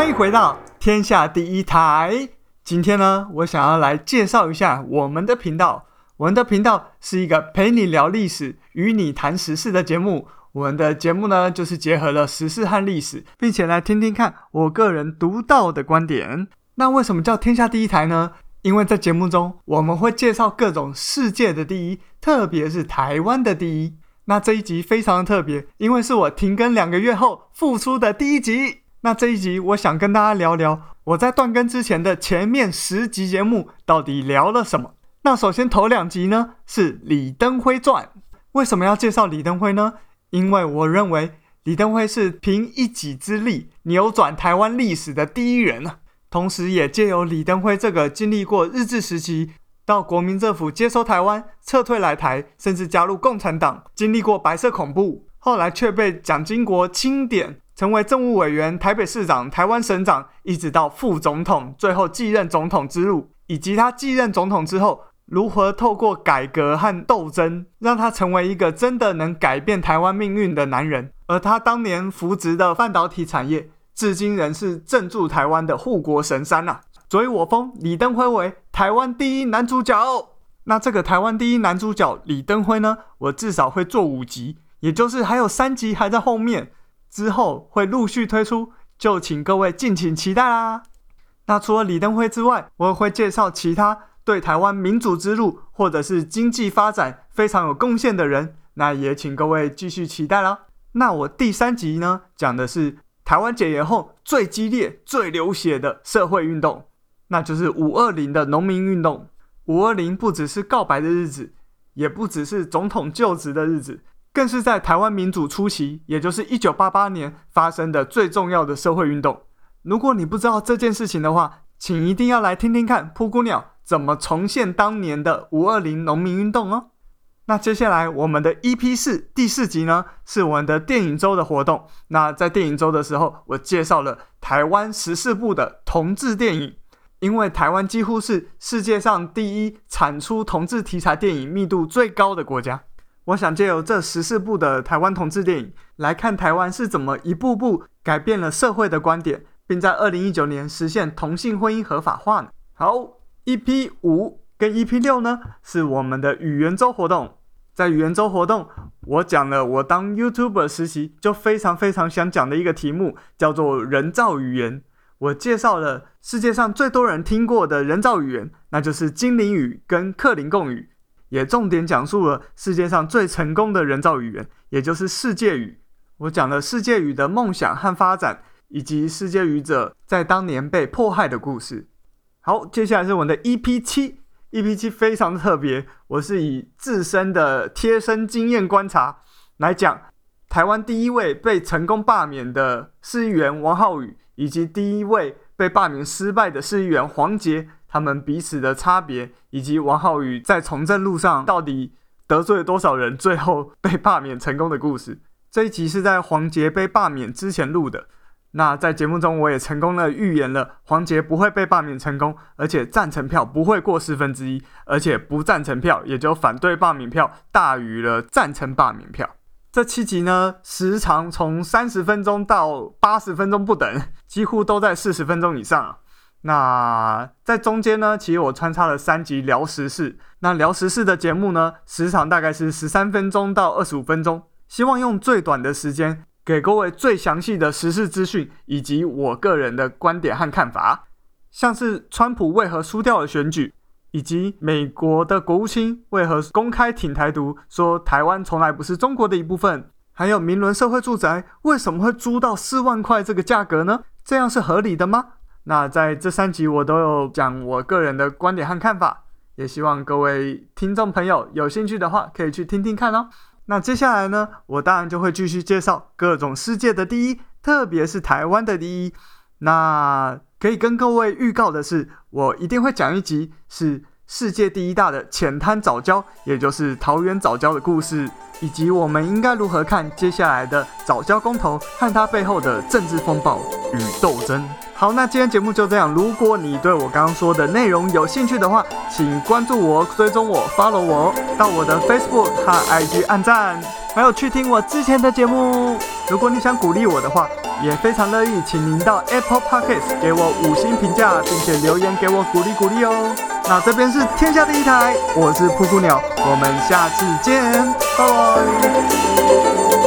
欢迎回到天下第一台。今天呢，我想要来介绍一下我们的频道。我们的频道是一个陪你聊历史、与你谈时事的节目。我们的节目呢，就是结合了时事和历史，并且来听听看我个人独到的观点。那为什么叫天下第一台呢？因为在节目中，我们会介绍各种世界的第一，特别是台湾的第一。那这一集非常的特别，因为是我停更两个月后复出的第一集。那这一集，我想跟大家聊聊我在断更之前的前面十集节目到底聊了什么。那首先头两集呢是李登辉传。为什么要介绍李登辉呢？因为我认为李登辉是凭一己之力扭转台湾历史的第一人啊。同时，也借由李登辉这个经历过日治时期到国民政府接收台湾、撤退来台，甚至加入共产党，经历过白色恐怖，后来却被蒋经国钦点。成为政务委员、台北市长、台湾省长，一直到副总统，最后继任总统之路，以及他继任总统之后，如何透过改革和斗争，让他成为一个真的能改变台湾命运的男人。而他当年扶植的半导体产业，至今仍是镇住台湾的护国神山呐、所以我封李登辉为台湾第一男主角。那这个台湾第一男主角李登辉呢，我至少会做五集，也就是还有三集还在后面。之后会陆续推出，就请各位敬请期待啦。那除了李登辉之外，我也会介绍其他对台湾民主之路或者是经济发展非常有贡献的人，那也请各位继续期待啦。那我第三集呢，讲的是台湾解严后最激烈、最流血的社会运动，那就是五二零的农民运动。五二零不只是告白的日子，也不只是总统就职的日子。更是在台湾民主初期，也就是一九八八年发生的最重要的社会运动。如果你不知道这件事情的话，请一定要来听听看噗咕鸟怎么重现当年的五二零农民运动哦。那接下来我们的 EP 四第四集呢，是我们的电影周的活动。那在电影周的时候，我介绍了台湾十四部的同志电影，因为台湾几乎是世界上第一产出同志题材电影密度最高的国家。我想借由这十四部的台湾同志电影来看台湾是怎么一步步改变了社会的观点，并在二零一九年实现同性婚姻合法化呢。好，EP 五跟 EP 六呢是我们的语言周活动。在语言周活动，我讲了我当 YouTuber 实习就非常非常想讲的一个题目，叫做人造语言。我介绍了世界上最多人听过的人造语言，那就是精灵语跟克林贡语。也重点讲述了世界上最成功的人造语言，也就是世界语。我讲了世界语的梦想和发展，以及世界语者在当年被迫害的故事。好，接下来是我们的 EP 七，EP 七非常特别，我是以自身的贴身经验观察来讲台湾第一位被成功罢免的市议员王浩宇，以及第一位被罢免失败的市议员黄杰。他们彼此的差别，以及王浩宇在从政路上到底得罪了多少人，最后被罢免成功的故事。这一集是在黄杰被罢免之前录的。那在节目中，我也成功的预言了黄杰不会被罢免成功，而且赞成票不会过四分之一，而且不赞成票，也就反对罢免票大于了赞成罢免票。这七集呢，时长从三十分钟到八十分钟不等，几乎都在四十分钟以上。那在中间呢，其实我穿插了三集聊时事。那聊时事的节目呢，时长大概是十三分钟到二十五分钟。希望用最短的时间，给各位最详细的时事资讯，以及我个人的观点和看法。像是川普为何输掉了选举，以及美国的国务卿为何公开挺台独，说台湾从来不是中国的一部分。还有明伦社会住宅为什么会租到四万块这个价格呢？这样是合理的吗？那在这三集我都有讲我个人的观点和看法，也希望各位听众朋友有兴趣的话可以去听听看哦。那接下来呢，我当然就会继续介绍各种世界的第一，特别是台湾的第一。那可以跟各位预告的是，我一定会讲一集是世界第一大的浅滩早礁，也就是桃园早礁的故事，以及我们应该如何看接下来的早礁公投和它背后的政治风暴与斗争。好，那今天节目就这样。如果你对我刚刚说的内容有兴趣的话，请关注我、追踪我、follow 我，到我的 Facebook 和 IG 按赞。还有去听我之前的节目。如果你想鼓励我的话，也非常乐意，请您到 Apple Podcast 给我五星评价，并且留言给我鼓励鼓励哦。那这边是天下第一台，我是噗噗鸟，我们下次见，拜拜。